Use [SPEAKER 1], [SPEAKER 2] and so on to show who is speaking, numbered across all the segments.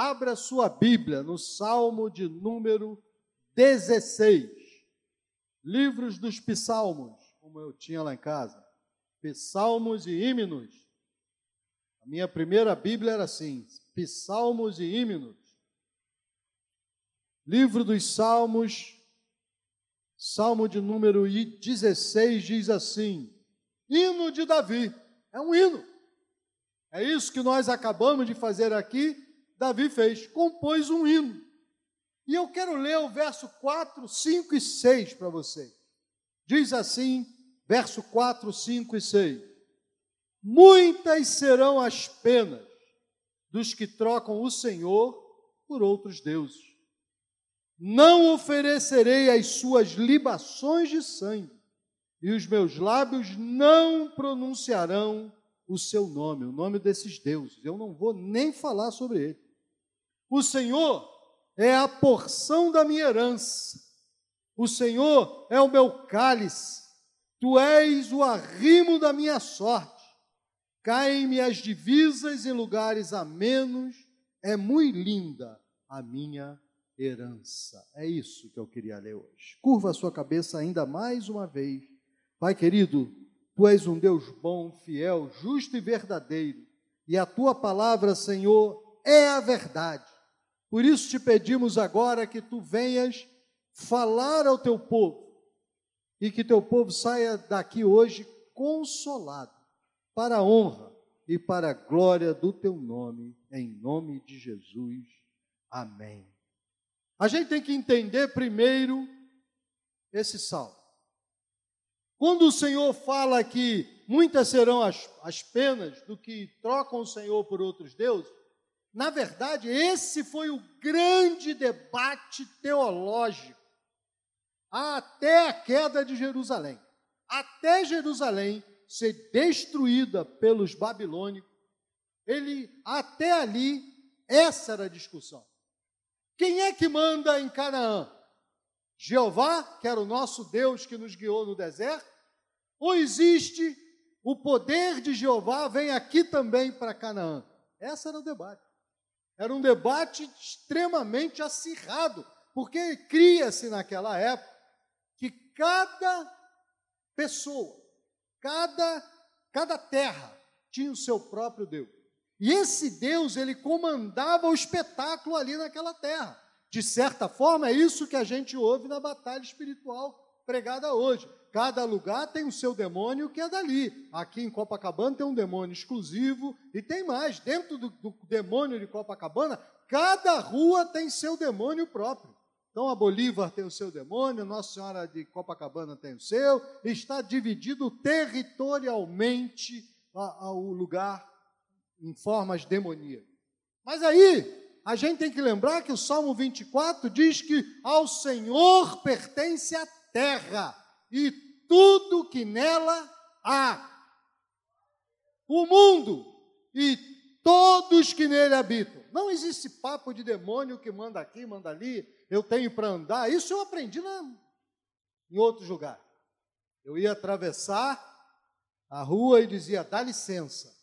[SPEAKER 1] Abra sua Bíblia no Salmo de número 16. Livros dos Psalmos, como eu tinha lá em casa. Psalmos e Hímenos. A minha primeira Bíblia era assim: Psalmos e Hímenos. Livro dos Salmos, Salmo de número 16 diz assim: Hino de Davi. É um hino. É isso que nós acabamos de fazer aqui. Davi fez, compôs um hino. E eu quero ler o verso 4, 5 e 6 para vocês. Diz assim, verso 4, 5 e 6: Muitas serão as penas dos que trocam o Senhor por outros deuses não oferecerei as suas libações de sangue, e os meus lábios não pronunciarão o seu nome, o nome desses deuses. Eu não vou nem falar sobre ele. O Senhor é a porção da minha herança. O Senhor é o meu cálice. Tu és o arrimo da minha sorte. Caem-me as divisas em lugares amenos. É muito linda a minha herança. É isso que eu queria ler hoje. Curva a sua cabeça ainda mais uma vez. Pai querido, tu és um Deus bom, fiel, justo e verdadeiro, e a tua palavra, Senhor, é a verdade. Por isso te pedimos agora que tu venhas falar ao teu povo e que teu povo saia daqui hoje consolado, para a honra e para a glória do teu nome, em nome de Jesus. Amém. A gente tem que entender primeiro esse salmo. Quando o Senhor fala que muitas serão as, as penas do que trocam o Senhor por outros deuses, na verdade, esse foi o grande debate teológico até a queda de Jerusalém. Até Jerusalém ser destruída pelos babilônicos, ele até ali essa era a discussão. Quem é que manda em Canaã? Jeová, que era o nosso Deus que nos guiou no deserto? Ou existe o poder de Jeová vem aqui também para Canaã? Esse era o debate. Era um debate extremamente acirrado, porque cria-se naquela época que cada pessoa, cada, cada terra tinha o seu próprio Deus. E esse Deus, ele comandava o espetáculo ali naquela terra. De certa forma, é isso que a gente ouve na batalha espiritual pregada hoje. Cada lugar tem o seu demônio que é dali. Aqui em Copacabana tem um demônio exclusivo e tem mais. Dentro do, do demônio de Copacabana, cada rua tem seu demônio próprio. Então a Bolívar tem o seu demônio, Nossa Senhora de Copacabana tem o seu, está dividido territorialmente o lugar em formas demoníacas. Mas aí, a gente tem que lembrar que o Salmo 24 diz que ao Senhor pertence a terra e tudo que nela há. O mundo e todos que nele habitam. Não existe papo de demônio que manda aqui, manda ali, eu tenho para andar. Isso eu aprendi na, em outros lugares. Eu ia atravessar a rua e dizia: dá licença.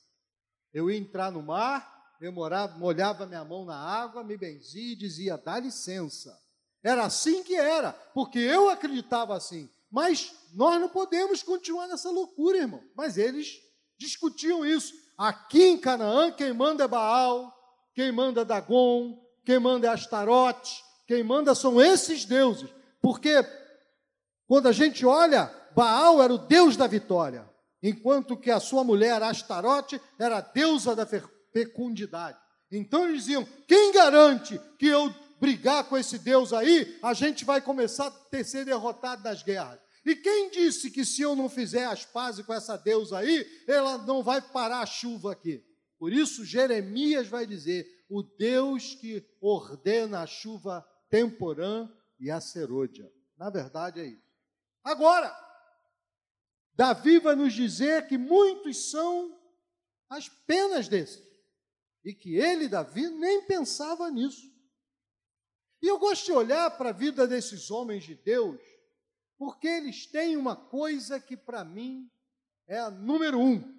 [SPEAKER 1] Eu ia entrar no mar, eu morava, molhava minha mão na água, me benzia e dizia: dá licença. Era assim que era, porque eu acreditava assim. Mas nós não podemos continuar nessa loucura, irmão. Mas eles discutiam isso. Aqui em Canaã, quem manda é Baal, quem manda é Dagon, quem manda é Astarote, quem manda são esses deuses. Porque quando a gente olha, Baal era o deus da vitória enquanto que a sua mulher, Astarote, era a deusa da fecundidade. Então eles diziam: quem garante que eu brigar com esse Deus aí, a gente vai começar a ter, ser derrotado nas guerras? E quem disse que se eu não fizer as pazes com essa deusa aí, ela não vai parar a chuva aqui? Por isso, Jeremias vai dizer: o Deus que ordena a chuva temporã e a serôdia. Na verdade, é isso. Agora, Davi vai nos dizer que muitos são as penas desses. E que ele, Davi, nem pensava nisso. E eu gosto de olhar para a vida desses homens de Deus, porque eles têm uma coisa que para mim é a número um.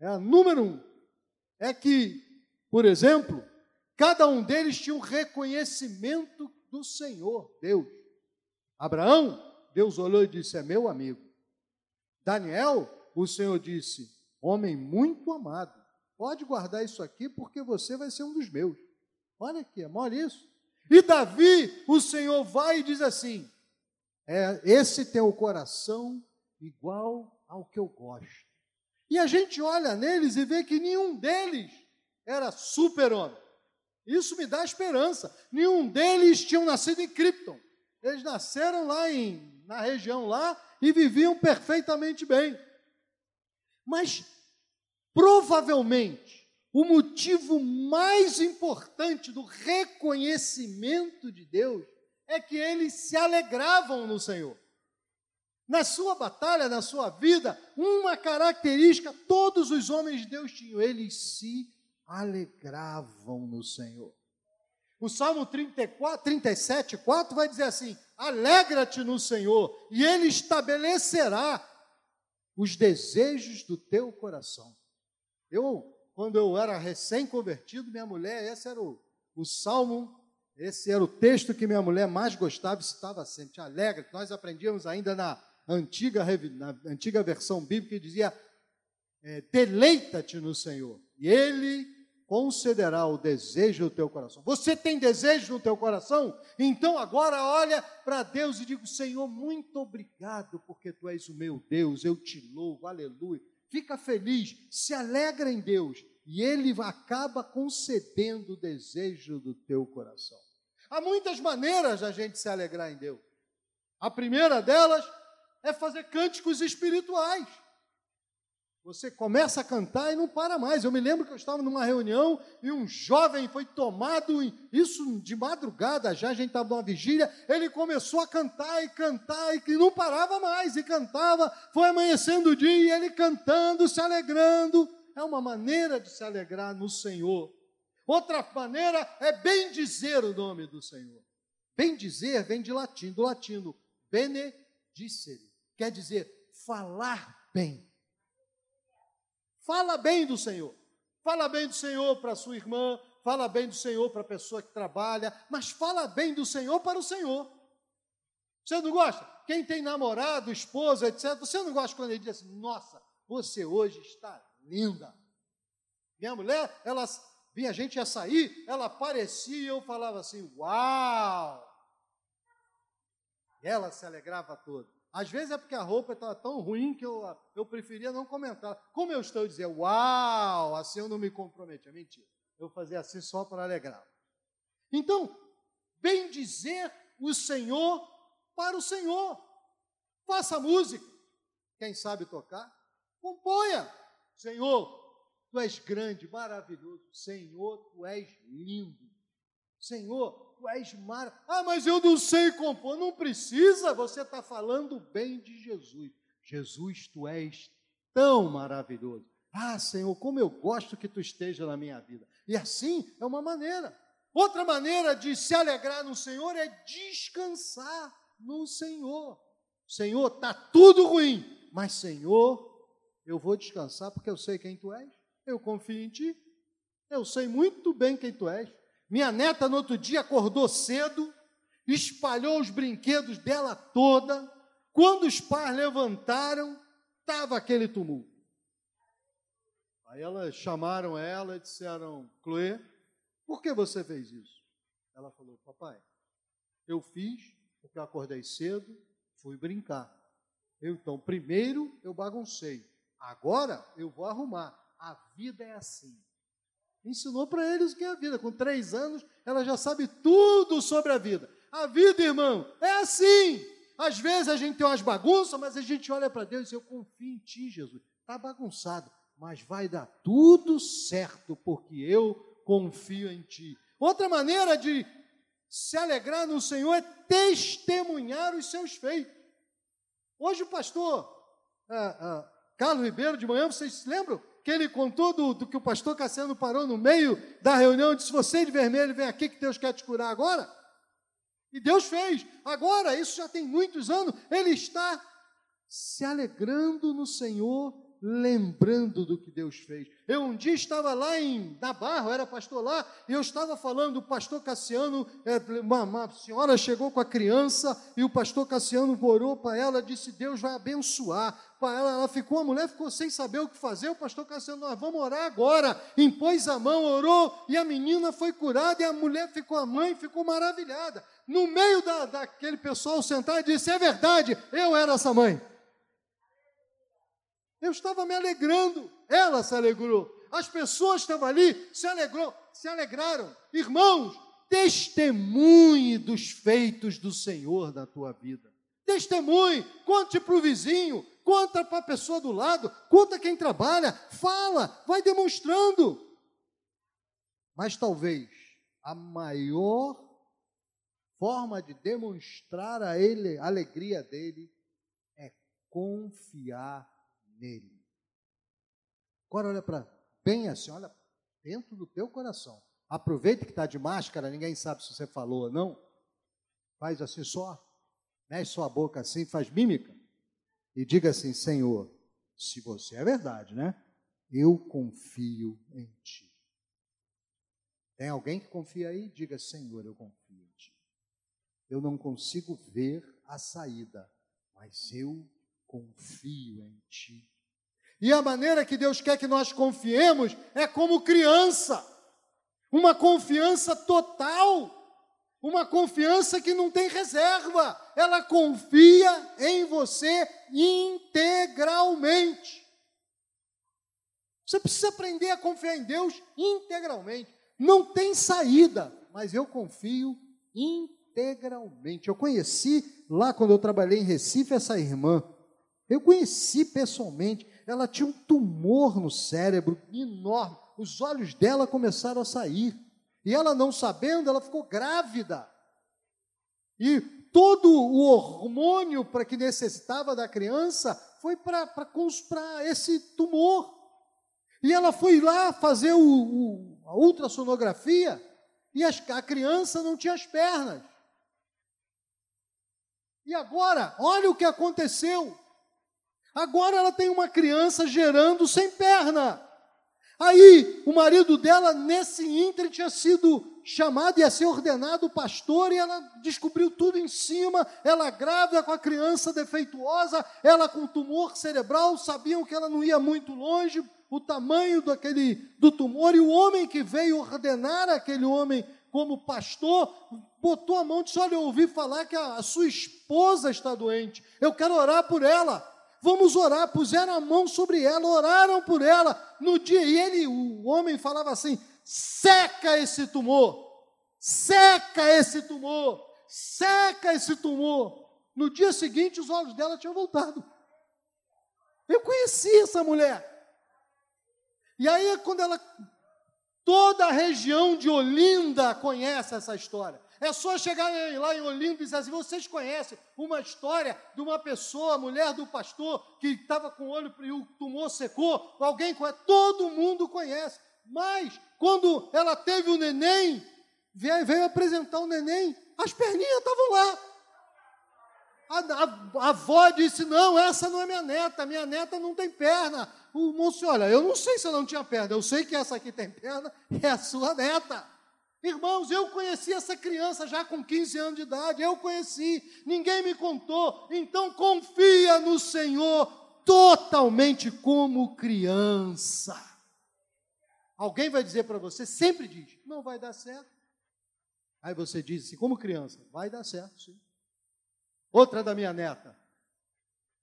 [SPEAKER 1] É a número um. É que, por exemplo, Cada um deles tinha um reconhecimento do Senhor, Deus. Abraão, Deus olhou e disse: É meu amigo. Daniel, o Senhor disse: Homem muito amado. Pode guardar isso aqui porque você vai ser um dos meus. Olha aqui, amor isso. E Davi, o Senhor vai e diz assim: é, esse tem o coração igual ao que eu gosto. E a gente olha neles e vê que nenhum deles era super-homem. Isso me dá esperança. Nenhum deles tinham nascido em Krypton. Eles nasceram lá em, na região lá e viviam perfeitamente bem. Mas provavelmente o motivo mais importante do reconhecimento de Deus é que eles se alegravam no Senhor. Na sua batalha, na sua vida, uma característica todos os homens de Deus tinham, eles se alegravam no Senhor. O Salmo 34, 37, 4 vai dizer assim: Alegra-te no Senhor, e Ele estabelecerá os desejos do teu coração. Eu, quando eu era recém-convertido, minha mulher, esse era o, o salmo, esse era o texto que minha mulher mais gostava e citava sempre. Te alegra, nós aprendíamos ainda na antiga, na antiga versão bíblica que dizia: é, deleita-te no Senhor, e Ele concederá o desejo do teu coração. Você tem desejo no teu coração? Então agora olha para Deus e diga: Senhor, muito obrigado, porque tu és o meu Deus, eu te louvo, aleluia. Fica feliz, se alegra em Deus, e Ele acaba concedendo o desejo do teu coração. Há muitas maneiras da gente se alegrar em Deus. A primeira delas é fazer cânticos espirituais. Você começa a cantar e não para mais. Eu me lembro que eu estava numa reunião e um jovem foi tomado, isso de madrugada já, a gente estava numa vigília, ele começou a cantar e cantar e não parava mais, e cantava, foi amanhecendo o dia e ele cantando, se alegrando. É uma maneira de se alegrar no Senhor. Outra maneira é bem dizer o nome do Senhor. Bem dizer vem de latim, do latino benedicere, quer dizer falar bem. Fala bem do Senhor. Fala bem do Senhor para sua irmã, fala bem do Senhor para a pessoa que trabalha, mas fala bem do Senhor para o Senhor. Você não gosta? Quem tem namorado, esposa, etc., você não gosta quando ele diz assim: Nossa, você hoje está linda. Minha mulher, ela vinha, a gente ia sair, ela aparecia e eu falava assim: Uau! E ela se alegrava toda. Às vezes é porque a roupa estava tão ruim que eu, eu preferia não comentar. Como eu estou dizendo, uau, assim eu não me comprometi. É mentira. Eu fazia assim só para alegrar. Então, bem dizer o Senhor para o Senhor. Faça música. Quem sabe tocar, componha. Senhor, tu és grande, maravilhoso. Senhor, tu és lindo. Senhor, tu és mar. Ah, mas eu não sei compor. Não precisa, você está falando bem de Jesus. Jesus, tu és tão maravilhoso. Ah, Senhor, como eu gosto que tu esteja na minha vida. E assim é uma maneira. Outra maneira de se alegrar no Senhor é descansar no Senhor. Senhor, está tudo ruim, mas Senhor, eu vou descansar porque eu sei quem tu és. Eu confio em ti. Eu sei muito bem quem tu és. Minha neta, no outro dia, acordou cedo, espalhou os brinquedos dela toda. Quando os pais levantaram, estava aquele tumulto. Aí elas chamaram ela e disseram: Chloe, por que você fez isso? Ela falou: Papai, eu fiz porque eu acordei cedo, fui brincar. Eu, então, primeiro eu baguncei, agora eu vou arrumar. A vida é assim ensinou para eles o que é a vida. Com três anos, ela já sabe tudo sobre a vida. A vida, irmão, é assim. Às vezes a gente tem umas bagunças, mas a gente olha para Deus e diz, eu confio em Ti, Jesus. Está bagunçado, mas vai dar tudo certo, porque eu confio em Ti. Outra maneira de se alegrar no Senhor é testemunhar os seus feitos. Hoje o pastor ah, ah, Carlos Ribeiro, de manhã, vocês se lembram? Que ele contou do, que o pastor Cassiano parou no meio da reunião e disse: Você de vermelho, vem aqui que Deus quer te curar agora. E Deus fez. Agora, isso já tem muitos anos, ele está se alegrando no Senhor, lembrando do que Deus fez. Eu um dia estava lá em Nabarro, era pastor lá, e eu estava falando, o pastor Cassiano, é, uma, uma senhora chegou com a criança, e o pastor Cassiano orou para ela, disse: Deus vai abençoar. Para ela, ela ficou, a mulher ficou sem saber o que fazer. O pastor Cassiano, nós vamos orar agora. Impôs a mão, orou, e a menina foi curada, e a mulher ficou, a mãe ficou maravilhada. No meio da, daquele pessoal sentado, disse: É verdade, eu era essa mãe. Eu estava me alegrando, ela se alegrou. As pessoas estavam ali, se alegrou, se alegraram. Irmãos, testemunhe dos feitos do Senhor na tua vida. Testemunhe, conte para o vizinho, conta para a pessoa do lado, conta quem trabalha, fala, vai demonstrando. Mas talvez a maior forma de demonstrar a ele a alegria dele é confiar nele. Agora olha para bem assim, olha dentro do teu coração. Aproveita que está de máscara, ninguém sabe se você falou ou não. Faz assim só, mexe sua boca assim, faz mímica. E diga assim, Senhor, se você é verdade, né? Eu confio em ti. Tem alguém que confia aí? Diga, Senhor, eu confio em ti. Eu não consigo ver a saída, mas eu confio em Ti. E a maneira que Deus quer que nós confiemos é como criança, uma confiança total, uma confiança que não tem reserva, ela confia em você integralmente. Você precisa aprender a confiar em Deus integralmente. Não tem saída, mas eu confio integralmente. Eu conheci lá quando eu trabalhei em Recife essa irmã. Eu conheci pessoalmente, ela tinha um tumor no cérebro enorme, os olhos dela começaram a sair. E ela não sabendo, ela ficou grávida. E todo o hormônio para que necessitava da criança foi para esse tumor. E ela foi lá fazer o, o, a ultrassonografia e as, a criança não tinha as pernas. E agora, olha o que aconteceu. Agora ela tem uma criança gerando sem perna. Aí o marido dela, nesse ínter, tinha sido chamado e a ser ordenado pastor, e ela descobriu tudo em cima. Ela grávida com a criança defeituosa, ela com tumor cerebral, sabiam que ela não ia muito longe, o tamanho daquele, do tumor, e o homem que veio ordenar aquele homem como pastor, botou a mão e disse: Olha, eu ouvi falar que a, a sua esposa está doente, eu quero orar por ela vamos orar. Puseram a mão sobre ela, oraram por ela. No dia, e ele, o homem falava assim: seca esse tumor, seca esse tumor, seca esse tumor. No dia seguinte, os olhos dela tinham voltado. Eu conheci essa mulher. E aí, quando ela. Toda a região de Olinda conhece essa história. É só chegar lá em Olinda e dizer assim: vocês conhecem uma história de uma pessoa, mulher do pastor, que estava com o olho e o tumor secou? Alguém conhece? Todo mundo conhece. Mas, quando ela teve o neném, veio, apresentar o neném, as perninhas estavam lá. A, a, a, avó disse: Não, essa não é minha neta, minha neta não tem perna. O moço, olha, eu não sei se ela não tinha perna, eu sei que essa aqui tem perna, é a sua neta. Irmãos, eu conheci essa criança já com 15 anos de idade, eu conheci, ninguém me contou. Então confia no Senhor totalmente como criança. Alguém vai dizer para você, sempre diz, não vai dar certo. Aí você diz assim, como criança, vai dar certo, sim. Outra da minha neta,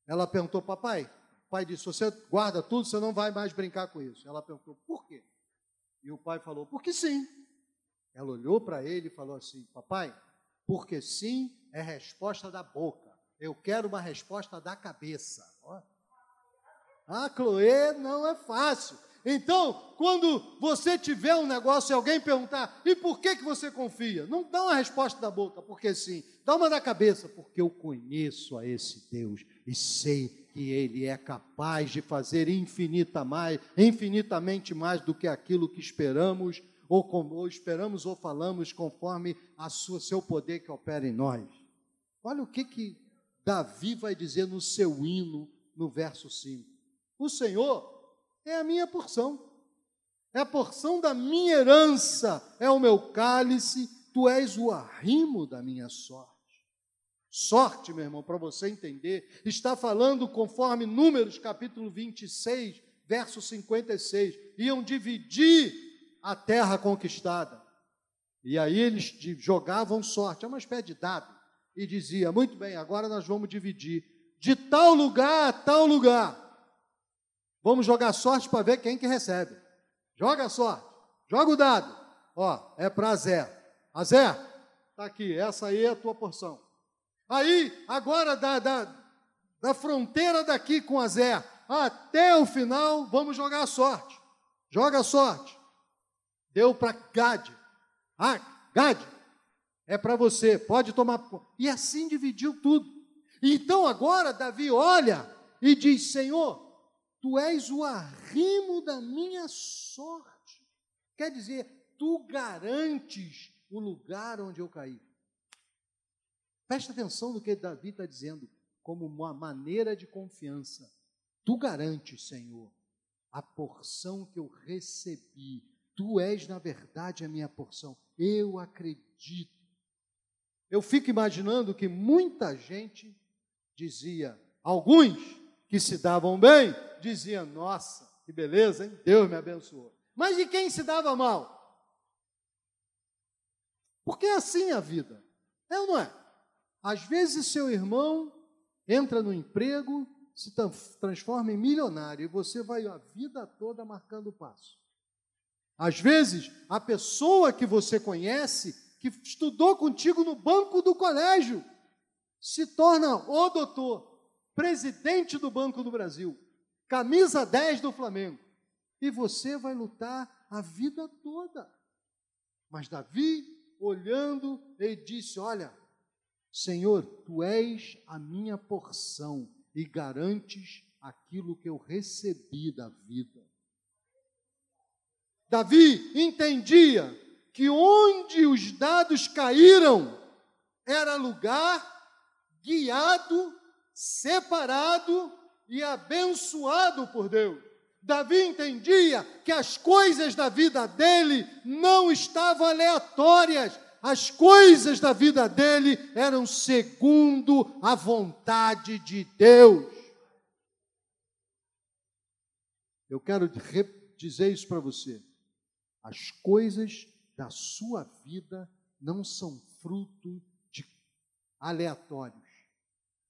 [SPEAKER 1] ela perguntou, papai, pai disse, você guarda tudo, você não vai mais brincar com isso. Ela perguntou, por quê? E o pai falou, porque sim. Ela olhou para ele e falou assim: Papai, porque sim é resposta da boca. Eu quero uma resposta da cabeça. Ah, Chloe, não é fácil. Então, quando você tiver um negócio e alguém perguntar, e por que, que você confia? Não dá uma resposta da boca, porque sim. Dá uma da cabeça, porque eu conheço a esse Deus e sei que Ele é capaz de fazer infinita mais, infinitamente mais do que aquilo que esperamos ou, com, ou esperamos ou falamos conforme a sua, seu poder que opera em nós. Olha o que, que Davi vai dizer no seu hino, no verso 5. O Senhor é a minha porção, é a porção da minha herança, é o meu cálice, tu és o arrimo da minha sorte. Sorte, meu irmão, para você entender, está falando conforme Números capítulo 26, verso 56. Iam dividir a terra conquistada. E aí eles jogavam sorte, é uma espécie de dado, e dizia: muito bem, agora nós vamos dividir de tal lugar a tal lugar. Vamos jogar sorte para ver quem que recebe. Joga sorte, joga o dado. Ó, é para Zé. A Zé, tá aqui, essa aí é a tua porção. Aí, agora da, da, da fronteira daqui com a Zé até o final, vamos jogar sorte. Joga sorte. Deu para Gade. Ah, Gade, é para você, pode tomar. E assim dividiu tudo. Então agora Davi olha e diz: Senhor, tu és o arrimo da minha sorte. Quer dizer, tu garantes o lugar onde eu caí. Presta atenção no que Davi está dizendo, como uma maneira de confiança. Tu garantes, Senhor, a porção que eu recebi. Tu és, na verdade, a minha porção. Eu acredito. Eu fico imaginando que muita gente dizia, alguns que se davam bem, diziam: Nossa, que beleza, hein? Deus me abençoou. Mas de quem se dava mal? Porque é assim a vida, é ou não é? Às vezes seu irmão entra no emprego, se transforma em milionário e você vai a vida toda marcando passo. Às vezes, a pessoa que você conhece, que estudou contigo no banco do colégio, se torna o doutor, presidente do Banco do Brasil, camisa 10 do Flamengo. E você vai lutar a vida toda. Mas Davi, olhando, ele disse: Olha, Senhor, tu és a minha porção e garantes aquilo que eu recebi da vida. Davi entendia que onde os dados caíram era lugar guiado, separado e abençoado por Deus. Davi entendia que as coisas da vida dele não estavam aleatórias, as coisas da vida dele eram segundo a vontade de Deus. Eu quero dizer isso para você. As coisas da sua vida não são fruto de aleatórios.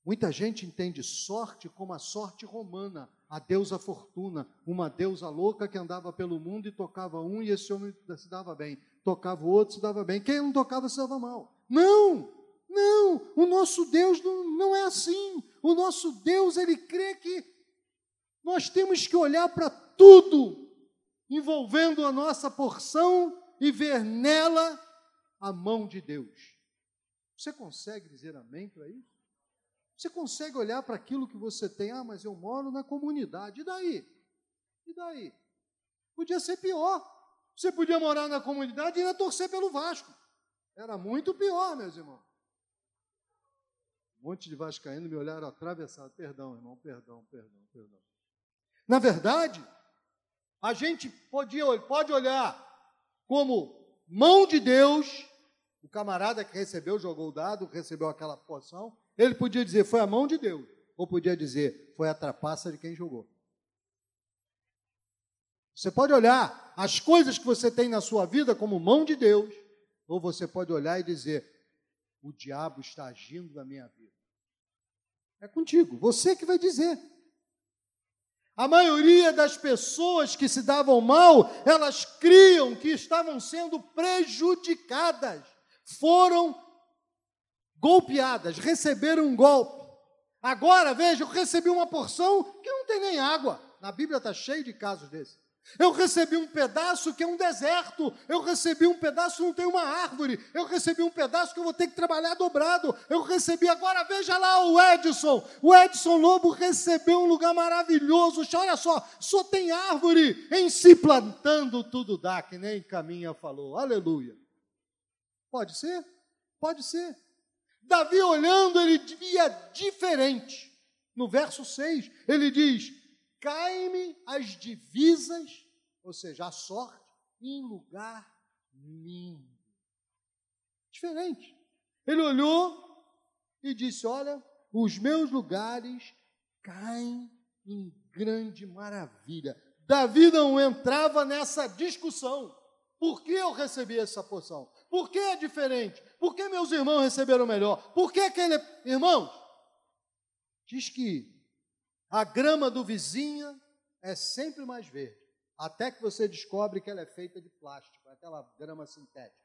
[SPEAKER 1] Muita gente entende sorte como a sorte romana, a deusa fortuna, uma deusa louca que andava pelo mundo e tocava um e esse homem se dava bem tocava o outro, se dava bem. Quem não tocava se dava mal. Não, não, o nosso Deus não, não é assim. O nosso Deus, ele crê que nós temos que olhar para tudo, envolvendo a nossa porção e ver nela a mão de Deus. Você consegue dizer amém para isso? Você consegue olhar para aquilo que você tem? Ah, mas eu moro na comunidade. E daí? E daí? Podia ser pior. Você podia morar na comunidade e ainda torcer pelo Vasco. Era muito pior, meus irmãos. Um monte de vascaíno me olharam atravessado. Perdão, irmão, perdão, perdão, perdão. Na verdade, a gente podia, pode olhar como mão de Deus, o camarada que recebeu, jogou o dado, recebeu aquela porção, ele podia dizer foi a mão de Deus, ou podia dizer foi a trapaça de quem jogou. Você pode olhar as coisas que você tem na sua vida como mão de Deus, ou você pode olhar e dizer: o diabo está agindo na minha vida. É contigo, você que vai dizer. A maioria das pessoas que se davam mal, elas criam que estavam sendo prejudicadas, foram golpeadas, receberam um golpe. Agora, veja, eu recebi uma porção que não tem nem água. Na Bíblia está cheio de casos desses. Eu recebi um pedaço que é um deserto. Eu recebi um pedaço que não tem uma árvore. Eu recebi um pedaço que eu vou ter que trabalhar dobrado. Eu recebi agora, veja lá o Edson. O Edson Lobo recebeu um lugar maravilhoso. Olha só, só tem árvore. Em si plantando tudo dá, que nem Caminha falou. Aleluia. Pode ser? Pode ser. Davi olhando, ele via diferente. No verso 6, ele diz: Caem-me as divisas ou seja, a sorte em lugar lindo. Diferente. Ele olhou e disse: Olha, os meus lugares caem em grande maravilha. Davi não entrava nessa discussão. Por que eu recebi essa porção? Por que é diferente? Por que meus irmãos receberam melhor? Por que aquele. Irmãos, diz que a grama do vizinho é sempre mais verde, até que você descobre que ela é feita de plástico, aquela grama sintética.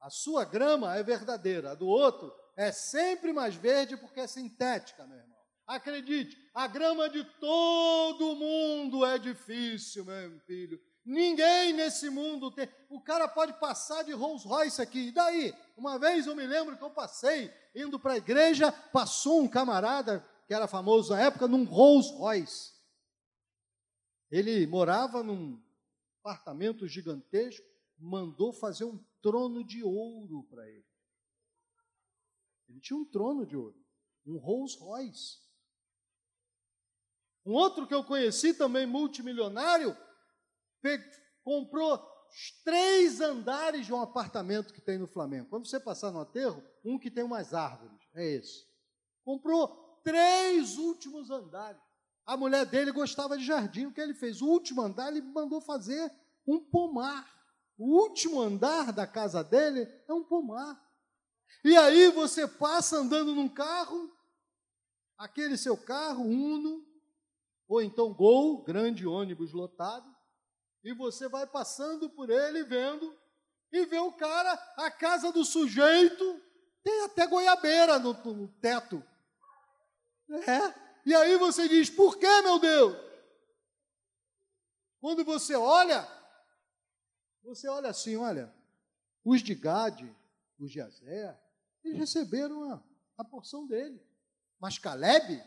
[SPEAKER 1] A sua grama é verdadeira, a do outro é sempre mais verde porque é sintética, meu irmão. Acredite, a grama de todo mundo é difícil, meu filho. Ninguém nesse mundo tem. O cara pode passar de Rolls Royce aqui. E daí? Uma vez eu me lembro que eu passei, indo para a igreja, passou um camarada, que era famoso na época, num Rolls Royce. Ele morava num apartamento gigantesco, mandou fazer um trono de ouro para ele. Ele tinha um trono de ouro, um Rolls Royce. Um outro que eu conheci também multimilionário, comprou três andares de um apartamento que tem no Flamengo. Quando você passar no aterro, um que tem umas árvores, é esse. Comprou três últimos andares. A mulher dele gostava de jardim, o que ele fez? O último andar, ele mandou fazer um pomar. O último andar da casa dele é um pomar. E aí você passa andando num carro, aquele seu carro, Uno, ou então Gol, grande ônibus lotado, e você vai passando por ele vendo, e vê o cara, a casa do sujeito, tem até goiabeira no, no teto. É? E aí você diz, por que, meu Deus? Quando você olha, você olha assim, olha, os de Gade, os de Azé, eles receberam a, a porção dele. Mas Caleb,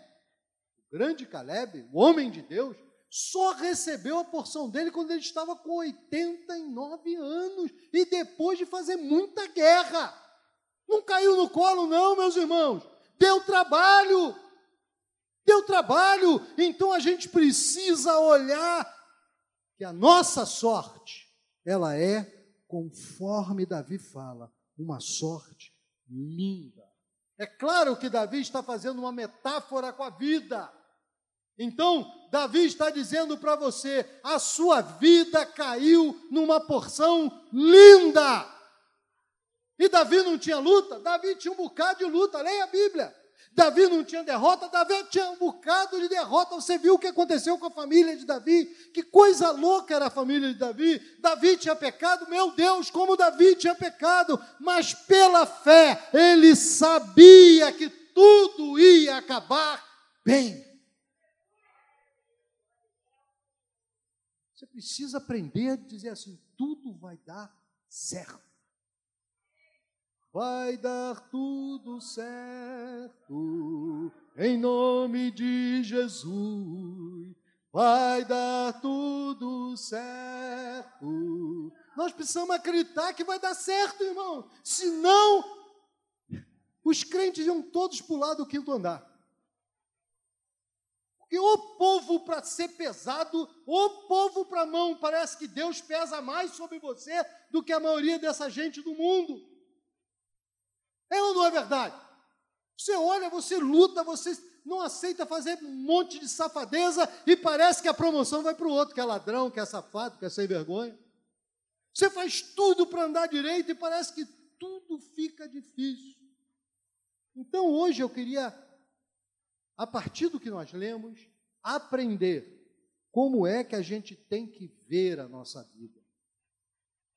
[SPEAKER 1] o grande Caleb, o homem de Deus, só recebeu a porção dele quando ele estava com 89 anos e depois de fazer muita guerra. Não caiu no colo, não, meus irmãos. Deu trabalho. Deu trabalho. Então a gente precisa olhar que a nossa sorte, ela é, conforme Davi fala, uma sorte linda. É claro que Davi está fazendo uma metáfora com a vida. Então, Davi está dizendo para você: a sua vida caiu numa porção linda. E Davi não tinha luta? Davi tinha um bocado de luta, leia a Bíblia. Davi não tinha derrota, Davi tinha um bocado de derrota. Você viu o que aconteceu com a família de Davi? Que coisa louca era a família de Davi. Davi tinha pecado, meu Deus, como Davi tinha pecado, mas pela fé ele sabia que tudo ia acabar bem. Você precisa aprender a dizer assim: tudo vai dar certo. Vai dar tudo certo, em nome de Jesus. Vai dar tudo certo. Nós precisamos acreditar que vai dar certo, irmão. Senão, os crentes iam todos pular do quinto andar. Porque o povo para ser pesado, o povo para mão, parece que Deus pesa mais sobre você do que a maioria dessa gente do mundo. É ou não é verdade? Você olha, você luta, você não aceita fazer um monte de safadeza e parece que a promoção vai para o outro, que é ladrão, que é safado, que é sem vergonha. Você faz tudo para andar direito e parece que tudo fica difícil. Então hoje eu queria, a partir do que nós lemos, aprender como é que a gente tem que ver a nossa vida,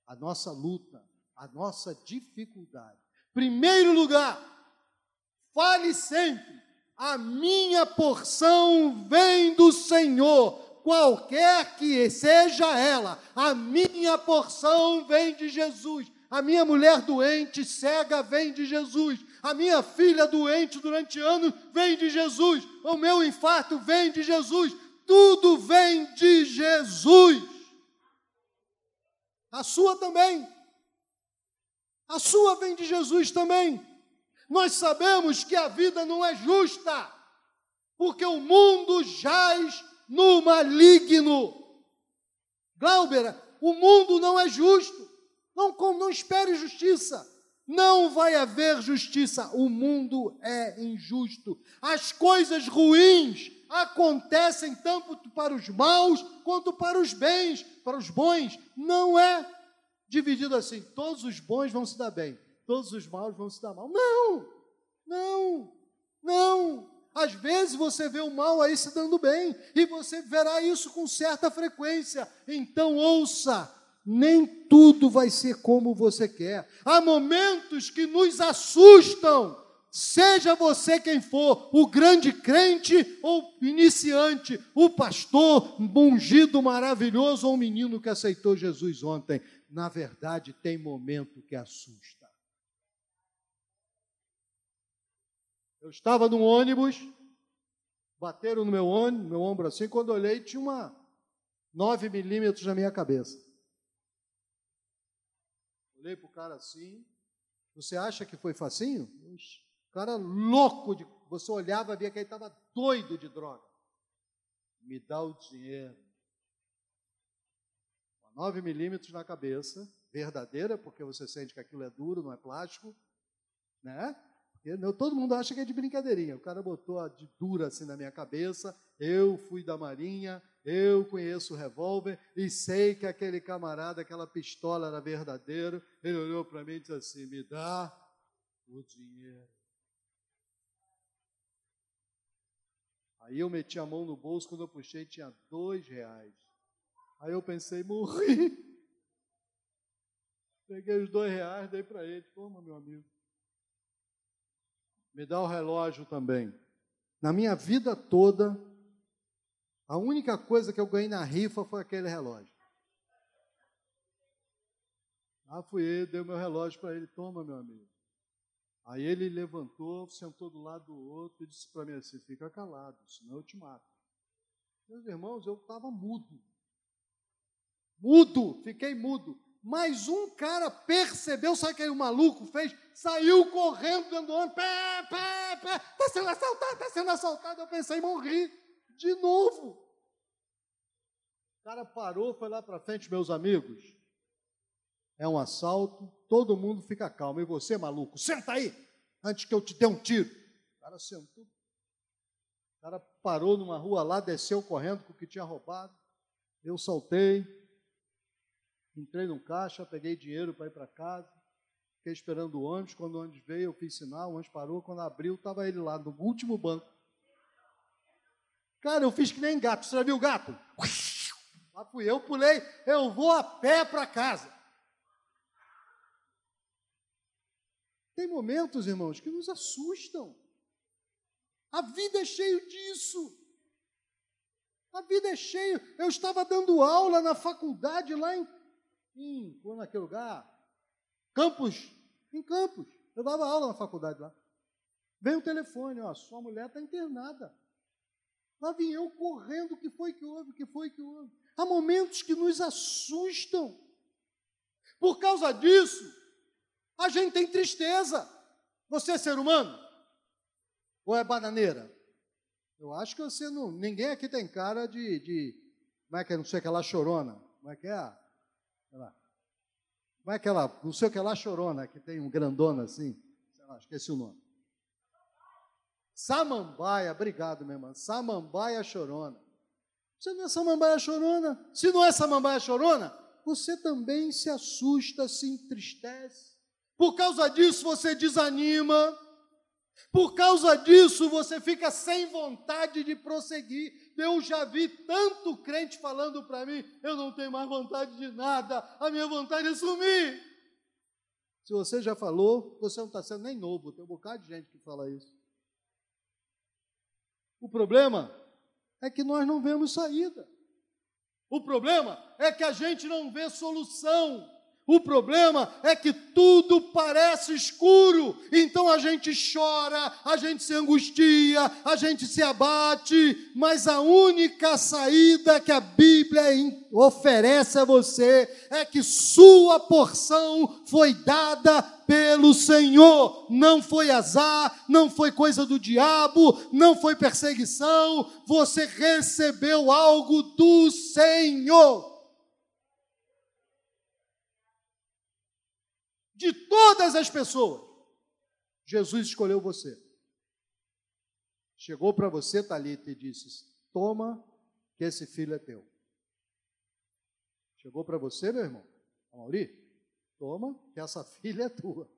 [SPEAKER 1] a nossa luta, a nossa dificuldade. Primeiro lugar, fale sempre: a minha porção vem do Senhor, qualquer que seja ela, a minha porção vem de Jesus. A minha mulher doente, cega, vem de Jesus. A minha filha doente durante anos vem de Jesus. O meu infarto vem de Jesus. Tudo vem de Jesus. A sua também. A sua vem de Jesus também. Nós sabemos que a vida não é justa, porque o mundo jaz no maligno. Glauber, o mundo não é justo. Não, não espere justiça. Não vai haver justiça. O mundo é injusto. As coisas ruins acontecem tanto para os maus quanto para os bens, para os bons. Não é dividido assim. Todos os bons vão se dar bem, todos os maus vão se dar mal. Não, não, não. Às vezes você vê o mal aí se dando bem, e você verá isso com certa frequência. Então ouça, nem tudo vai ser como você quer. Há momentos que nos assustam. Seja você quem for, o grande crente ou iniciante, o pastor, ungido maravilhoso ou o menino que aceitou Jesus ontem. Na verdade, tem momento que assusta. Eu estava num ônibus, bateram no meu, ônibus, meu ombro assim, quando olhei tinha uma 9 milímetros na minha cabeça. Olhei para o cara assim. Você acha que foi facinho? O cara louco de. Você olhava, via que ele estava doido de droga. Me dá o dinheiro. 9 milímetros na cabeça, verdadeira, porque você sente que aquilo é duro, não é plástico, né? todo mundo acha que é de brincadeirinha. O cara botou a de dura assim na minha cabeça. Eu fui da Marinha, eu conheço o revólver e sei que aquele camarada, aquela pistola era verdadeiro. Ele olhou para mim e disse assim: Me dá o dinheiro. Aí eu meti a mão no bolso, quando eu puxei tinha dois reais. Aí eu pensei, morri. Peguei os dois reais, dei para ele. Toma, meu amigo. Me dá o relógio também. Na minha vida toda, a única coisa que eu ganhei na rifa foi aquele relógio. Ah, fui eu, dei meu relógio para ele, toma, meu amigo. Aí ele levantou, sentou do lado do outro e disse para mim assim: fica calado, senão eu te mato. Meus irmãos, eu estava mudo. Mudo, fiquei mudo. Mas um cara percebeu, sabe o que o maluco fez? Saiu correndo dentro do ônibus, pé, pé, pé, está sendo assaltado, está sendo assaltado. Eu pensei, morri de novo. O cara parou, foi lá para frente, meus amigos. É um assalto, todo mundo fica calmo. E você, maluco, senta aí, antes que eu te dê um tiro. O cara sentou. O cara parou numa rua lá, desceu correndo com o que tinha roubado. Eu saltei, Entrei no caixa, peguei dinheiro para ir para casa, fiquei esperando o ônibus. Quando o ônibus veio, eu fiz sinal, o ônibus parou. Quando abriu, estava ele lá no último banco. Cara, eu fiz que nem gato. Você já viu o gato? Lá fui eu, pulei. Eu vou a pé para casa. Tem momentos, irmãos, que nos assustam. A vida é cheia disso. A vida é cheia. Eu estava dando aula na faculdade lá em em, foi naquele lugar, Campos, em Campos. Eu dava aula na faculdade lá. Veio o telefone, ó, sua mulher está internada. Lá vim eu correndo, o que foi que houve, o que foi que houve. Há momentos que nos assustam. Por causa disso, a gente tem tristeza. Você é ser humano? Ou é bananeira? Eu acho que você não. Ninguém aqui tem cara de. de como é que é? Não sei que chorona. Como é que é? Como é aquela, não sei o que lá, chorona, que tem um grandona assim, sei lá, esqueci o nome. Samambaia, obrigado, minha irmã. Samambaia chorona. Você não é samambaia chorona? Se não é samambaia chorona, você também se assusta, se entristece. Por causa disso você desanima. Por causa disso você fica sem vontade de prosseguir. Eu já vi tanto crente falando para mim: eu não tenho mais vontade de nada, a minha vontade é sumir. Se você já falou, você não está sendo nem novo, tem um bocado de gente que fala isso. O problema é que nós não vemos saída. O problema é que a gente não vê solução. O problema é que tudo parece escuro, então a gente chora, a gente se angustia, a gente se abate, mas a única saída que a Bíblia oferece a você é que sua porção foi dada pelo Senhor, não foi azar, não foi coisa do diabo, não foi perseguição, você recebeu algo do Senhor. De todas as pessoas, Jesus escolheu você. Chegou para você, Talita, e disse: Toma, que esse filho é teu. Chegou para você, meu irmão, Mauri? Toma, que essa filha é tua.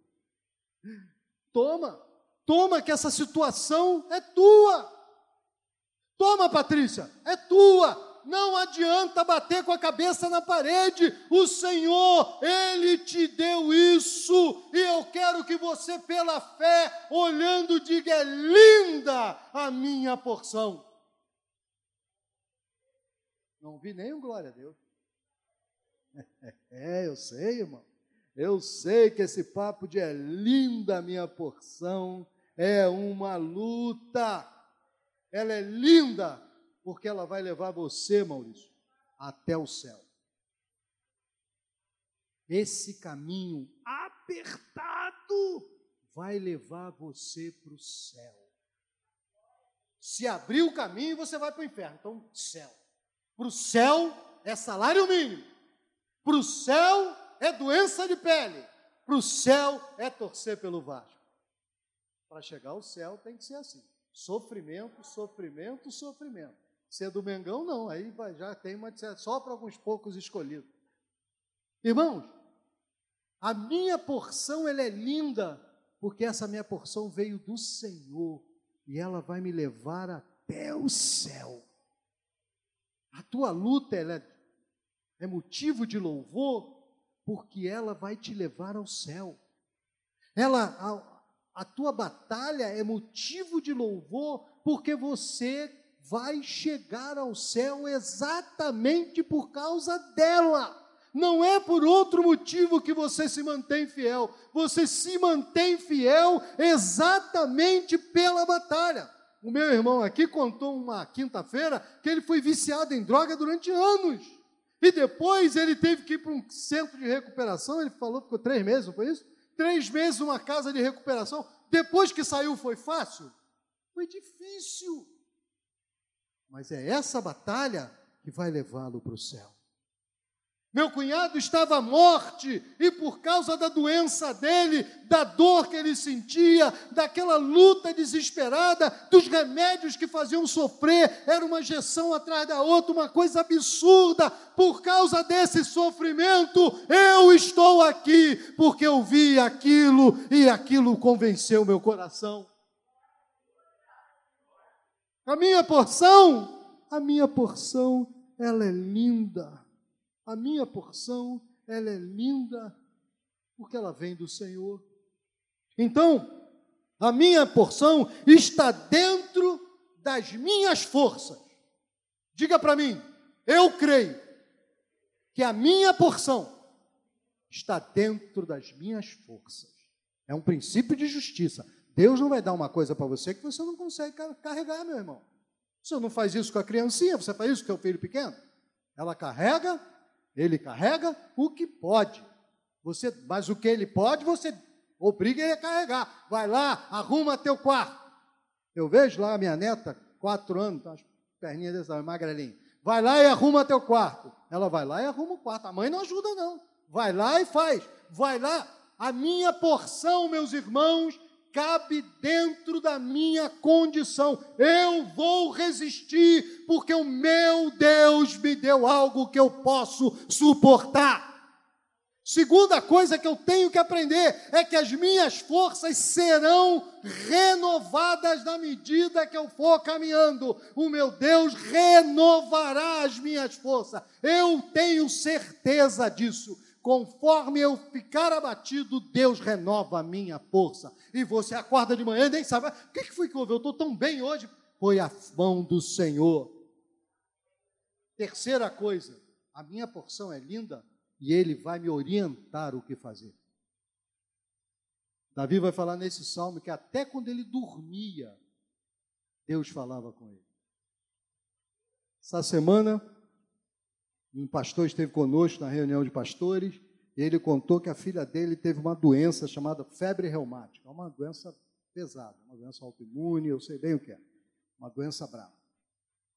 [SPEAKER 1] Toma, toma, que essa situação é tua. Toma, Patrícia, é tua não adianta bater com a cabeça na parede. O Senhor, Ele te deu isso, e eu quero que você, pela fé, olhando, diga: é linda a minha porção. Não vi nenhum glória a Deus. É, eu sei, irmão. Eu sei que esse papo de é linda a minha porção é uma luta. Ela é linda, porque ela vai levar você, Maurício, até o céu. Esse caminho apertado vai levar você para o céu. Se abrir o caminho, você vai para o inferno. Então, céu. Para o céu é salário mínimo. Para o céu é doença de pele. Para o céu é torcer pelo Vasco. Para chegar ao céu tem que ser assim: sofrimento, sofrimento, sofrimento. Se é do Mengão, não, aí vai, já tem uma só para alguns poucos escolhidos. Irmãos, a minha porção ela é linda, porque essa minha porção veio do Senhor e ela vai me levar até o céu. A tua luta ela é, é motivo de louvor, porque ela vai te levar ao céu. Ela, a, a tua batalha é motivo de louvor, porque você vai chegar ao céu exatamente por causa dela. Não é por outro motivo que você se mantém fiel. Você se mantém fiel exatamente pela batalha. O meu irmão aqui contou uma quinta-feira que ele foi viciado em droga durante anos. E depois ele teve que ir para um centro de recuperação. Ele falou, ficou três meses, não foi isso? Três meses numa casa de recuperação. Depois que saiu, foi fácil? Foi difícil. Mas é essa batalha que vai levá-lo para o céu. Meu cunhado estava à morte e por causa da doença dele, da dor que ele sentia, daquela luta desesperada, dos remédios que faziam sofrer, era uma injeção atrás da outra, uma coisa absurda. Por causa desse sofrimento, eu estou aqui porque eu vi aquilo e aquilo convenceu meu coração. A minha porção, a minha porção, ela é linda. A minha porção, ela é linda porque ela vem do Senhor. Então, a minha porção está dentro das minhas forças. Diga para mim, eu creio que a minha porção está dentro das minhas forças. É um princípio de justiça. Deus não vai dar uma coisa para você que você não consegue carregar, meu irmão. Você não faz isso com a criancinha, você faz isso com o filho pequeno. Ela carrega, ele carrega o que pode. Você, mas o que ele pode, você obriga ele a carregar. Vai lá, arruma teu quarto. Eu vejo lá a minha neta, quatro anos, tá, as perninhas dessa magrelinha. Vai lá e arruma teu quarto. Ela vai lá e arruma o quarto. A mãe não ajuda, não. Vai lá e faz. Vai lá. A minha porção, meus irmãos, cabe dentro da minha condição. Eu vou resistir, porque o meu Deus me deu algo que eu posso suportar. Segunda coisa que eu tenho que aprender é que as minhas forças serão renovadas na medida que eu for caminhando. O meu Deus renovará as minhas forças. Eu tenho certeza disso. Conforme eu ficar abatido, Deus renova a minha força. E você acorda de manhã e nem sabe, o que foi que houve? Eu estou tão bem hoje. Foi a mão do Senhor. Terceira coisa, a minha porção é linda e Ele vai me orientar o que fazer. Davi vai falar nesse salmo que até quando ele dormia, Deus falava com ele. Essa semana, um pastor esteve conosco na reunião de pastores e ele contou que a filha dele teve uma doença chamada febre reumática. É uma doença pesada, uma doença autoimune, eu sei bem o que é. Uma doença brava.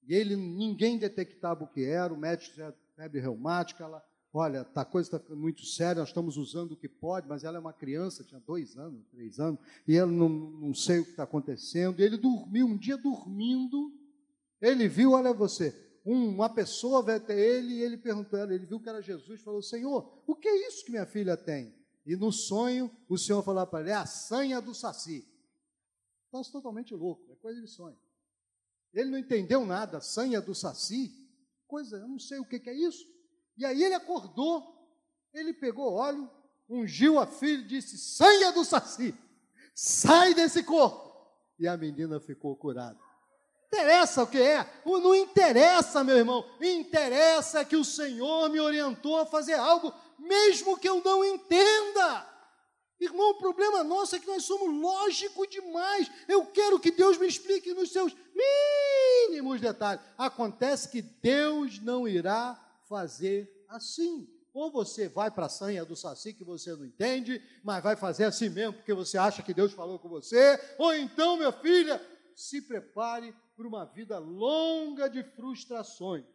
[SPEAKER 1] E ele, ninguém detectava o que era, o médico dizia febre reumática, ela olha, tá, a coisa está ficando muito séria, nós estamos usando o que pode, mas ela é uma criança, tinha dois anos, três anos, e ela não, não sei o que está acontecendo. E ele dormiu, um dia dormindo, ele viu, olha você, uma pessoa veio até ele e ele perguntou a ela, ele viu que era Jesus, falou, Senhor, o que é isso que minha filha tem? E no sonho, o Senhor falou para ele, é a sanha do saci. Estás totalmente louco, é coisa de sonho. Ele não entendeu nada, sanha do saci, coisa, eu não sei o que, que é isso. E aí ele acordou, ele pegou óleo, ungiu a filha e disse: sanha do saci, sai desse corpo. E a menina ficou curada. Interessa o que é? Não interessa, meu irmão. Interessa que o Senhor me orientou a fazer algo, mesmo que eu não entenda. Irmão, o problema nosso é que nós somos lógicos demais. Eu quero que Deus me explique nos seus mínimos detalhes. Acontece que Deus não irá fazer assim. Ou você vai para a sanha do saci que você não entende, mas vai fazer assim mesmo porque você acha que Deus falou com você. Ou então, minha filha, se prepare para uma vida longa de frustrações.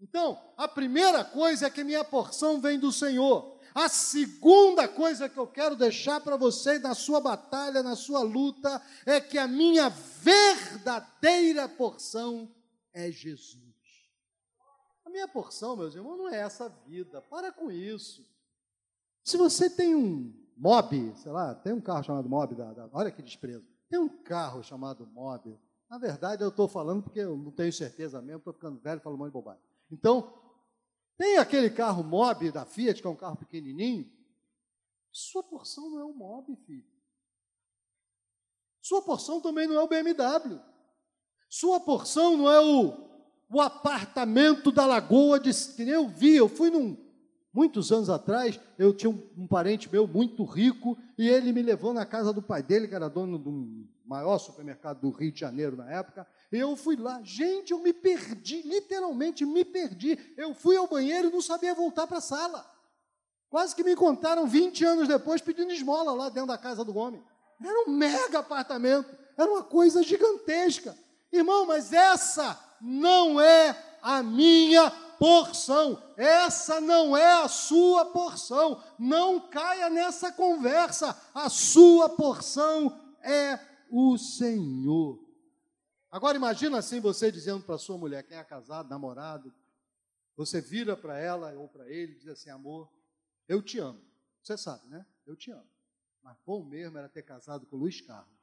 [SPEAKER 1] Então, a primeira coisa é que minha porção vem do Senhor. A segunda coisa que eu quero deixar para você na sua batalha, na sua luta, é que a minha verdadeira porção é Jesus. A minha porção, meus irmãos, não é essa vida. Para com isso. Se você tem um mob, sei lá, tem um carro chamado mob, da, da, olha que desprezo. Tem um carro chamado mob. Na verdade, eu estou falando porque eu não tenho certeza mesmo, estou ficando velho, falo um monte de bobagem. Então, tem aquele carro Mob da Fiat, que é um carro pequenininho. Sua porção não é o Mob, filho. Sua porção também não é o BMW. Sua porção não é o, o apartamento da Lagoa de que eu vi. Eu fui num muitos anos atrás. Eu tinha um, um parente meu muito rico e ele me levou na casa do pai dele, que era dono um maior supermercado do Rio de Janeiro na época. Eu fui lá, gente, eu me perdi, literalmente me perdi. Eu fui ao banheiro e não sabia voltar para a sala. Quase que me encontraram 20 anos depois pedindo esmola lá dentro da casa do homem. Era um mega apartamento, era uma coisa gigantesca. Irmão, mas essa não é a minha porção. Essa não é a sua porção. Não caia nessa conversa. A sua porção é o Senhor. Agora imagina assim você dizendo para sua mulher, quem é casado, namorado, você vira para ela ou para ele e diz assim, amor, eu te amo. Você sabe, né? Eu te amo. Mas bom mesmo era ter casado com o Luiz Carlos.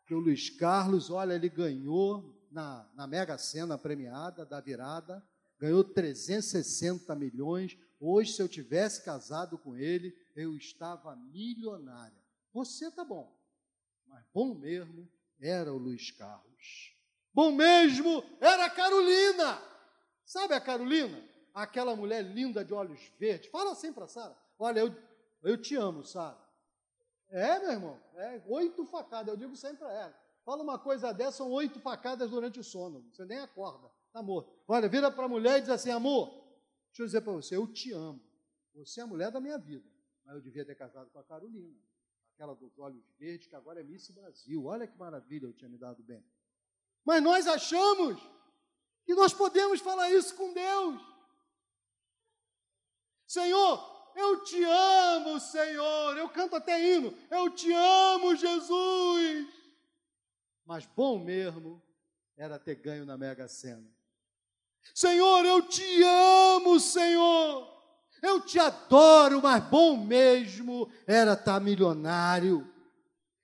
[SPEAKER 1] Porque o Luiz Carlos, olha, ele ganhou na, na Mega Sena premiada da virada, ganhou 360 milhões. Hoje, se eu tivesse casado com ele, eu estava milionária. Você tá bom, mas bom mesmo era o Luiz Carlos. Bom mesmo era a Carolina. Sabe a Carolina? Aquela mulher linda de olhos verdes. Fala assim para Sara. Olha, eu, eu te amo, Sara. É, meu irmão, é oito facadas. Eu digo sempre para ela. Fala uma coisa dessa, são oito facadas durante o sono. Você nem acorda, morto. Olha, vira para a mulher e diz assim: amor, deixa eu dizer para você, eu te amo. Você é a mulher da minha vida. Mas eu devia ter casado com a Carolina aquela dos olhos verdes, que agora é Miss Brasil. Olha que maravilha, eu tinha me dado bem. Mas nós achamos que nós podemos falar isso com Deus. Senhor, eu te amo, Senhor. Eu canto até hino. Eu te amo, Jesus. Mas bom mesmo era ter ganho na Mega Sena. Senhor, eu te amo, Senhor. Eu te adoro, mas bom mesmo era estar milionário.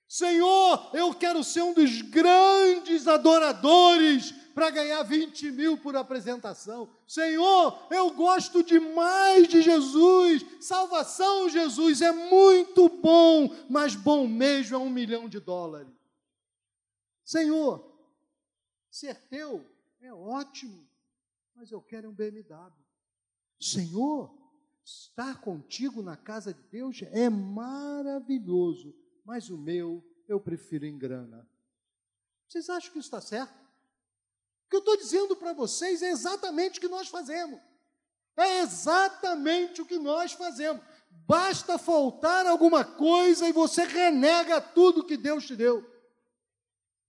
[SPEAKER 1] Senhor, eu quero ser um dos grandes adoradores para ganhar 20 mil por apresentação. Senhor, eu gosto demais de Jesus. Salvação, Jesus, é muito bom, mas bom mesmo é um milhão de dólares. Senhor, ser teu é ótimo, mas eu quero um BMW. Senhor, Estar contigo na casa de Deus é maravilhoso, mas o meu eu prefiro em grana. Vocês acham que isso está certo? O que eu estou dizendo para vocês é exatamente o que nós fazemos. É exatamente o que nós fazemos. Basta faltar alguma coisa e você renega tudo que Deus te deu.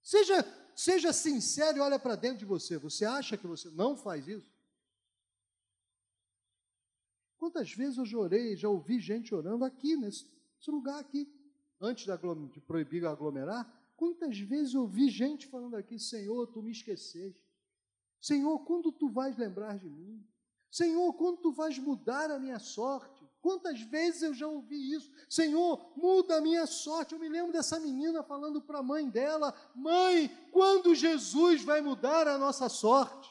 [SPEAKER 1] Seja, seja sincero e olha para dentro de você. Você acha que você não faz isso? Quantas vezes eu chorei, já ouvi gente orando aqui, nesse, lugar aqui, antes de proibir aglomerar, quantas vezes eu ouvi gente falando aqui, Senhor, tu me esqueceste. Senhor, quando tu vais lembrar de mim? Senhor, quando tu vais mudar a minha sorte? Quantas vezes eu já ouvi isso? Senhor, muda a minha sorte. Eu me lembro dessa menina falando para a mãe dela: Mãe, quando Jesus vai mudar a nossa sorte?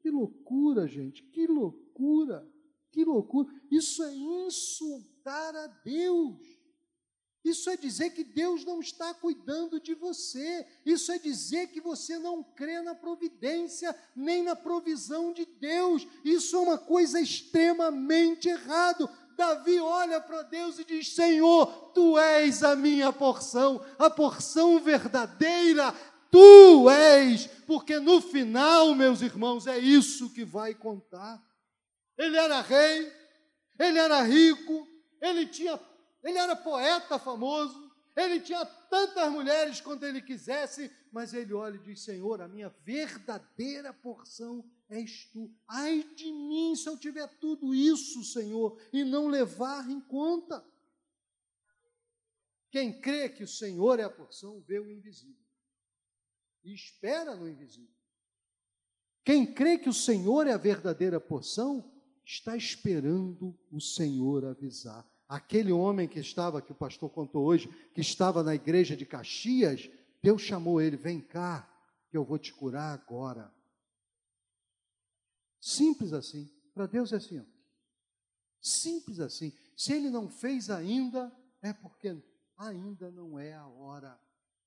[SPEAKER 1] Que loucura, gente, que loucura, que loucura. Isso é insultar a Deus. Isso é dizer que Deus não está cuidando de você. Isso é dizer que você não crê na providência nem na provisão de Deus. Isso é uma coisa extremamente errado. Davi olha para Deus e diz: Senhor, tu és a minha porção, a porção verdadeira, tu és, porque no final, meus irmãos, é isso que vai contar. Ele era rei, ele era rico, ele tinha ele era poeta famoso, ele tinha tantas mulheres quanto ele quisesse, mas ele olha e diz: Senhor, a minha verdadeira porção és tu. Ai de mim se eu tiver tudo isso, Senhor, e não levar em conta. Quem crê que o Senhor é a porção, vê o invisível e espera no invisível. Quem crê que o Senhor é a verdadeira porção, está esperando o Senhor avisar. Aquele homem que estava, que o pastor contou hoje, que estava na igreja de Caxias, Deus chamou ele: vem cá, que eu vou te curar agora. Simples assim. Para Deus é assim. Ó. Simples assim. Se ele não fez ainda, é porque ainda não é a hora.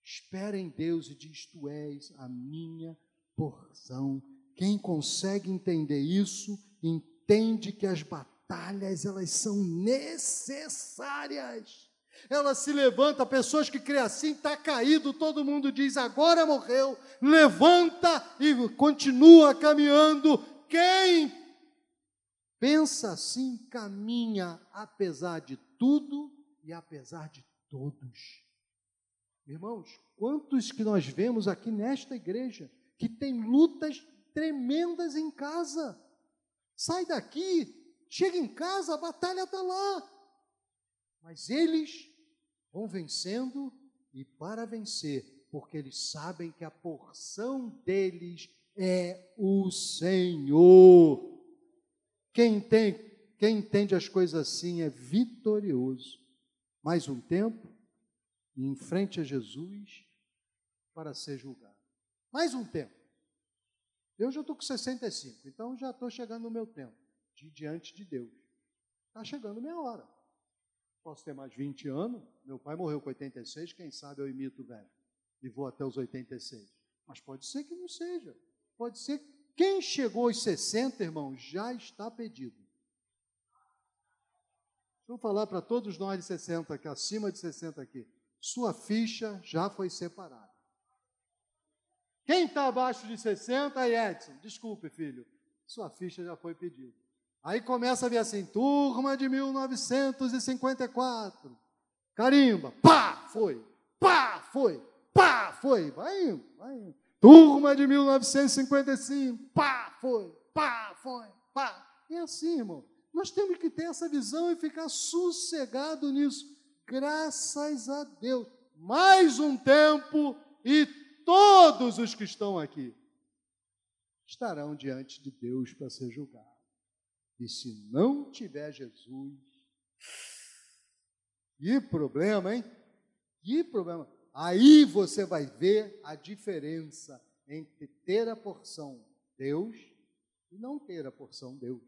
[SPEAKER 1] Espera em Deus e diz: Tu és a minha porção. Quem consegue entender isso, entende que as batalhas batalhas, elas são necessárias. Ela se levanta, pessoas que creem assim, está caído, todo mundo diz, agora morreu, levanta e continua caminhando. Quem pensa assim, caminha apesar de tudo e apesar de todos. Irmãos, quantos que nós vemos aqui nesta igreja que tem lutas tremendas em casa? Sai daqui, Chega em casa, a batalha está lá. Mas eles vão vencendo e para vencer, porque eles sabem que a porção deles é o Senhor. Quem tem, quem entende as coisas assim é vitorioso. Mais um tempo em frente a Jesus para ser julgado. Mais um tempo. Eu já estou com 65, então já estou chegando no meu tempo de diante de Deus. Está chegando minha hora. Posso ter mais 20 anos. Meu pai morreu com 86, quem sabe eu imito o velho. E vou até os 86. Mas pode ser que não seja. Pode ser. Quem chegou aos 60, irmão, já está pedido. Eu falar para todos nós de 60, que acima de 60 aqui. Sua ficha já foi separada. Quem está abaixo de 60, Edson, desculpe, filho, sua ficha já foi pedida. Aí começa a vir assim, turma de 1954. Carimba, pá, foi, pá, foi, pá, foi. Vai indo, vai indo. Turma de 1955, pá, foi, pá, foi, pá. E assim, irmão, nós temos que ter essa visão e ficar sossegado nisso. Graças a Deus. Mais um tempo e todos os que estão aqui estarão diante de Deus para ser julgados. E se não tiver Jesus, que problema, hein? Que problema. Aí você vai ver a diferença entre ter a porção Deus e não ter a porção Deus.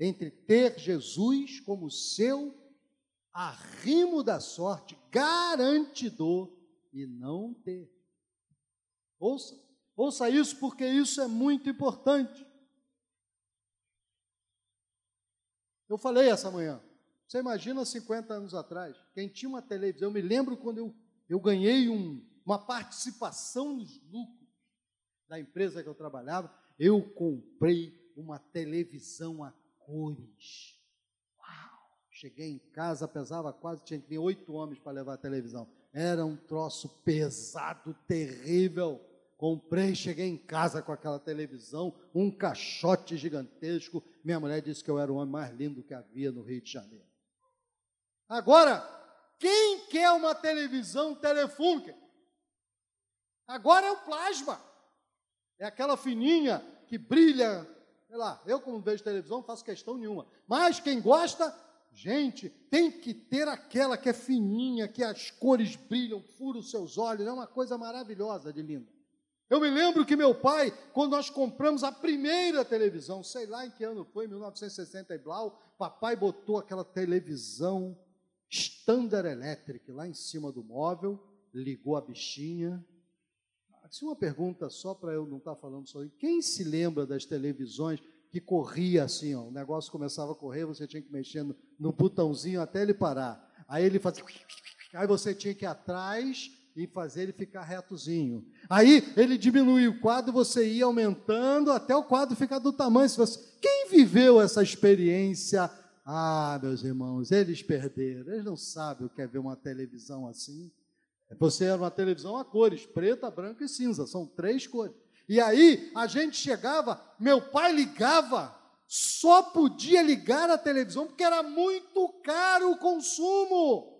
[SPEAKER 1] Entre ter Jesus como seu arrimo da sorte, garantidor, e não ter. Ouça, ouça isso porque isso é muito importante. Eu falei essa manhã. Você imagina 50 anos atrás, quem tinha uma televisão, eu me lembro quando eu, eu ganhei um, uma participação nos lucros da empresa que eu trabalhava, eu comprei uma televisão a cores. Uau! Cheguei em casa, pesava quase, tinha que vir oito homens para levar a televisão. Era um troço pesado, terrível Comprei, cheguei em casa com aquela televisão, um caixote gigantesco. Minha mulher disse que eu era o homem mais lindo que havia no Rio de Janeiro. Agora, quem quer uma televisão Telefunken? Agora é o plasma. É aquela fininha que brilha. Sei lá, eu como vejo televisão não faço questão nenhuma. Mas quem gosta, gente, tem que ter aquela que é fininha, que as cores brilham, fura os seus olhos. É uma coisa maravilhosa de linda. Eu me lembro que meu pai, quando nós compramos a primeira televisão, sei lá em que ano foi, 1960 e blau, papai botou aquela televisão Standard Electric lá em cima do móvel, ligou a bichinha. Assim, uma pergunta só para eu não estar tá falando só. Quem se lembra das televisões que corria assim, ó, o negócio começava a correr, você tinha que mexer no, no botãozinho até ele parar. Aí ele fazia. Aí você tinha que ir atrás e fazer ele ficar retozinho. Aí ele diminuía o quadro, você ia aumentando até o quadro ficar do tamanho. Quem viveu essa experiência? Ah, meus irmãos, eles perderam. Eles não sabem o que é ver uma televisão assim. Você era uma televisão a cores, preta, branca e cinza, são três cores. E aí a gente chegava, meu pai ligava, só podia ligar a televisão porque era muito caro o consumo.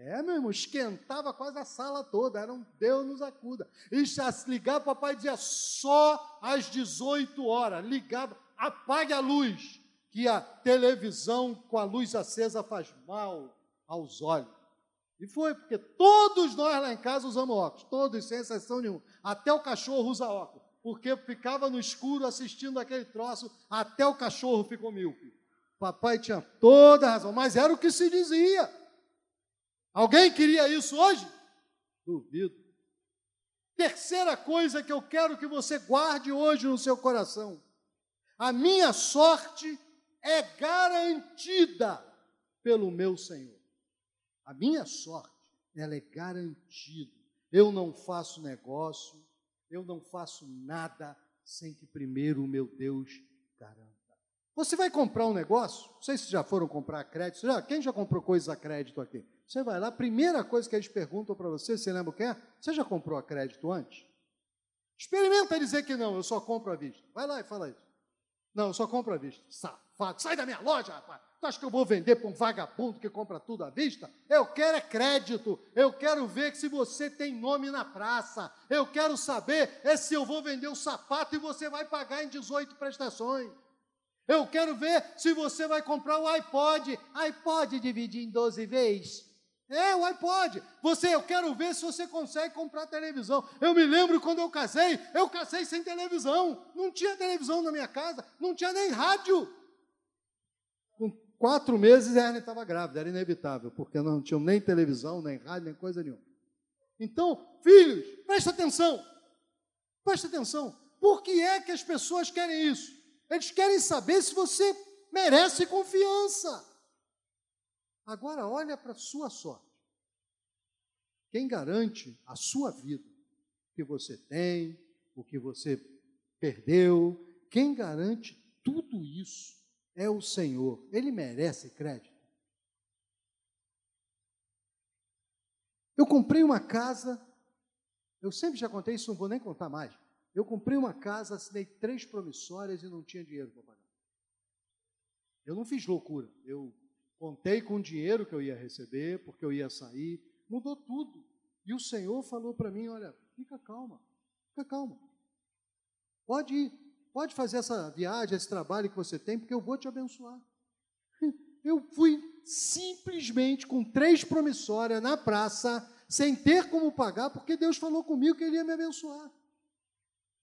[SPEAKER 1] É, meu irmão, esquentava quase a sala toda, era um Deus nos acuda. E já se ligava, papai dizia só às 18 horas, ligava, apague a luz, que a televisão com a luz acesa faz mal aos olhos. E foi, porque todos nós lá em casa usamos óculos, todos, sem exceção nenhuma. Até o cachorro usa óculos, porque ficava no escuro assistindo aquele troço, até o cachorro ficou míope. Papai tinha toda a razão, mas era o que se dizia. Alguém queria isso hoje? Duvido. Terceira coisa que eu quero que você guarde hoje no seu coração: a minha sorte é garantida pelo meu Senhor. A minha sorte, ela é garantida. Eu não faço negócio, eu não faço nada sem que primeiro o meu Deus garanta. Você vai comprar um negócio? Não sei se já foram comprar crédito. Já, quem já comprou coisas a crédito aqui? Você vai lá, a primeira coisa que eles perguntam para você, você lembra o que é? Você já comprou a crédito antes? Experimenta dizer que não, eu só compro à vista. Vai lá e fala isso. Não, eu só compro à vista. Safado, sai da minha loja, rapaz. Tu acha que eu vou vender para um vagabundo que compra tudo à vista? Eu quero é crédito. Eu quero ver se você tem nome na praça. Eu quero saber é se eu vou vender o sapato e você vai pagar em 18 prestações. Eu quero ver se você vai comprar o iPod. iPod dividir em 12 vezes. É, o iPod. Você, eu quero ver se você consegue comprar televisão. Eu me lembro quando eu casei, eu casei sem televisão. Não tinha televisão na minha casa, não tinha nem rádio. Com quatro meses a Ernie estava grávida, era inevitável, porque não tinham nem televisão, nem rádio, nem coisa nenhuma. Então, filhos, presta atenção. Presta atenção. Por que é que as pessoas querem isso? Eles querem saber se você merece confiança. Agora olha para a sua sorte. Quem garante a sua vida, o que você tem, o que você perdeu, quem garante tudo isso é o Senhor. Ele merece crédito. Eu comprei uma casa, eu sempre já contei isso, não vou nem contar mais. Eu comprei uma casa, assinei três promissórias e não tinha dinheiro para pagar. Eu não fiz loucura, eu Contei com o dinheiro que eu ia receber, porque eu ia sair, mudou tudo. E o Senhor falou para mim: olha, fica calma, fica calma. Pode ir, pode fazer essa viagem, esse trabalho que você tem, porque eu vou te abençoar. Eu fui simplesmente com três promissórias na praça, sem ter como pagar, porque Deus falou comigo que Ele ia me abençoar.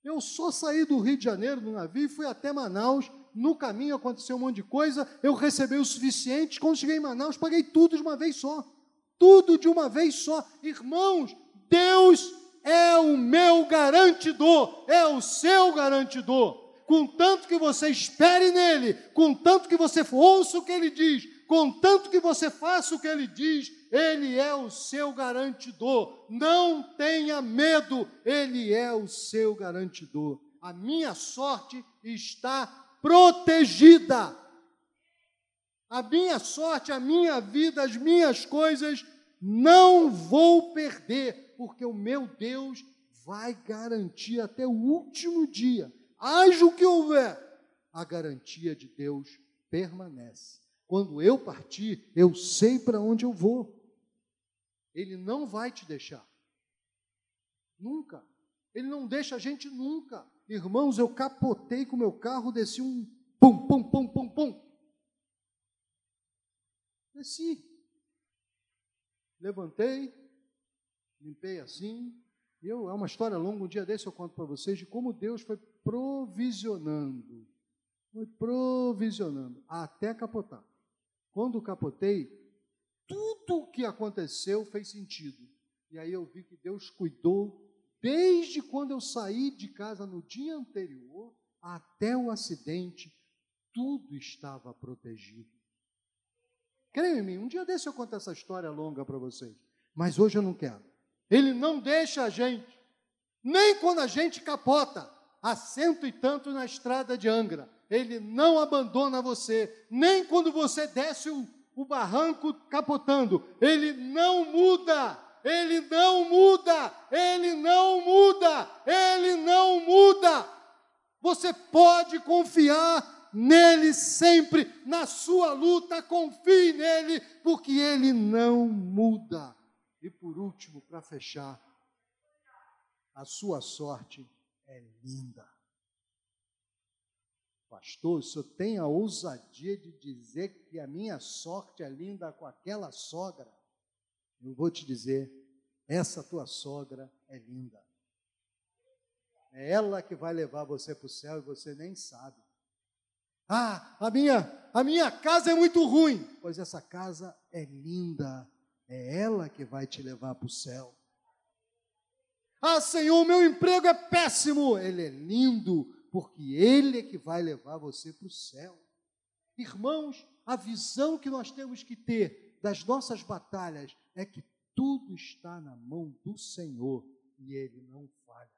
[SPEAKER 1] Eu só saí do Rio de Janeiro no navio e fui até Manaus no caminho aconteceu um monte de coisa, eu recebi o suficiente, quando cheguei em Manaus, paguei tudo de uma vez só. Tudo de uma vez só. Irmãos, Deus é o meu garantidor, é o seu garantidor. Contanto que você espere nele, contanto que você ouça o que ele diz, contanto que você faça o que ele diz, ele é o seu garantidor. Não tenha medo, ele é o seu garantidor. A minha sorte está protegida. A minha sorte, a minha vida, as minhas coisas, não vou perder, porque o meu Deus vai garantir até o último dia, haja o que houver, a garantia de Deus permanece. Quando eu partir, eu sei para onde eu vou. Ele não vai te deixar. Nunca. Ele não deixa a gente nunca. Irmãos, eu capotei com meu carro, desci um pum, pum, pum, pum, pum. Desci. Levantei, limpei assim. Eu, é uma história longa, um dia desse eu conto para vocês de como Deus foi provisionando. Foi provisionando até capotar. Quando capotei, tudo o que aconteceu fez sentido. E aí eu vi que Deus cuidou desde quando eu saí de casa no dia anterior até o acidente, tudo estava protegido. Creia em mim, um dia desse eu conto essa história longa para vocês, mas hoje eu não quero. Ele não deixa a gente, nem quando a gente capota, a cento e tanto na estrada de Angra. Ele não abandona você, nem quando você desce o, o barranco capotando. Ele não muda, ele não muda, ele não muda, ele não muda. Você pode confiar nele sempre, na sua luta, confie nele, porque ele não muda. E por último, para fechar, a sua sorte é linda. Pastor, o senhor tem a ousadia de dizer que a minha sorte é linda com aquela sogra? Eu vou te dizer, essa tua sogra é linda. É ela que vai levar você para o céu e você nem sabe. Ah, a minha, a minha casa é muito ruim. Pois essa casa é linda. É ela que vai te levar para o céu. Ah, Senhor, meu emprego é péssimo. Ele é lindo, porque ele é que vai levar você para o céu. Irmãos, a visão que nós temos que ter das nossas batalhas é que tudo está na mão do Senhor e ele não falha.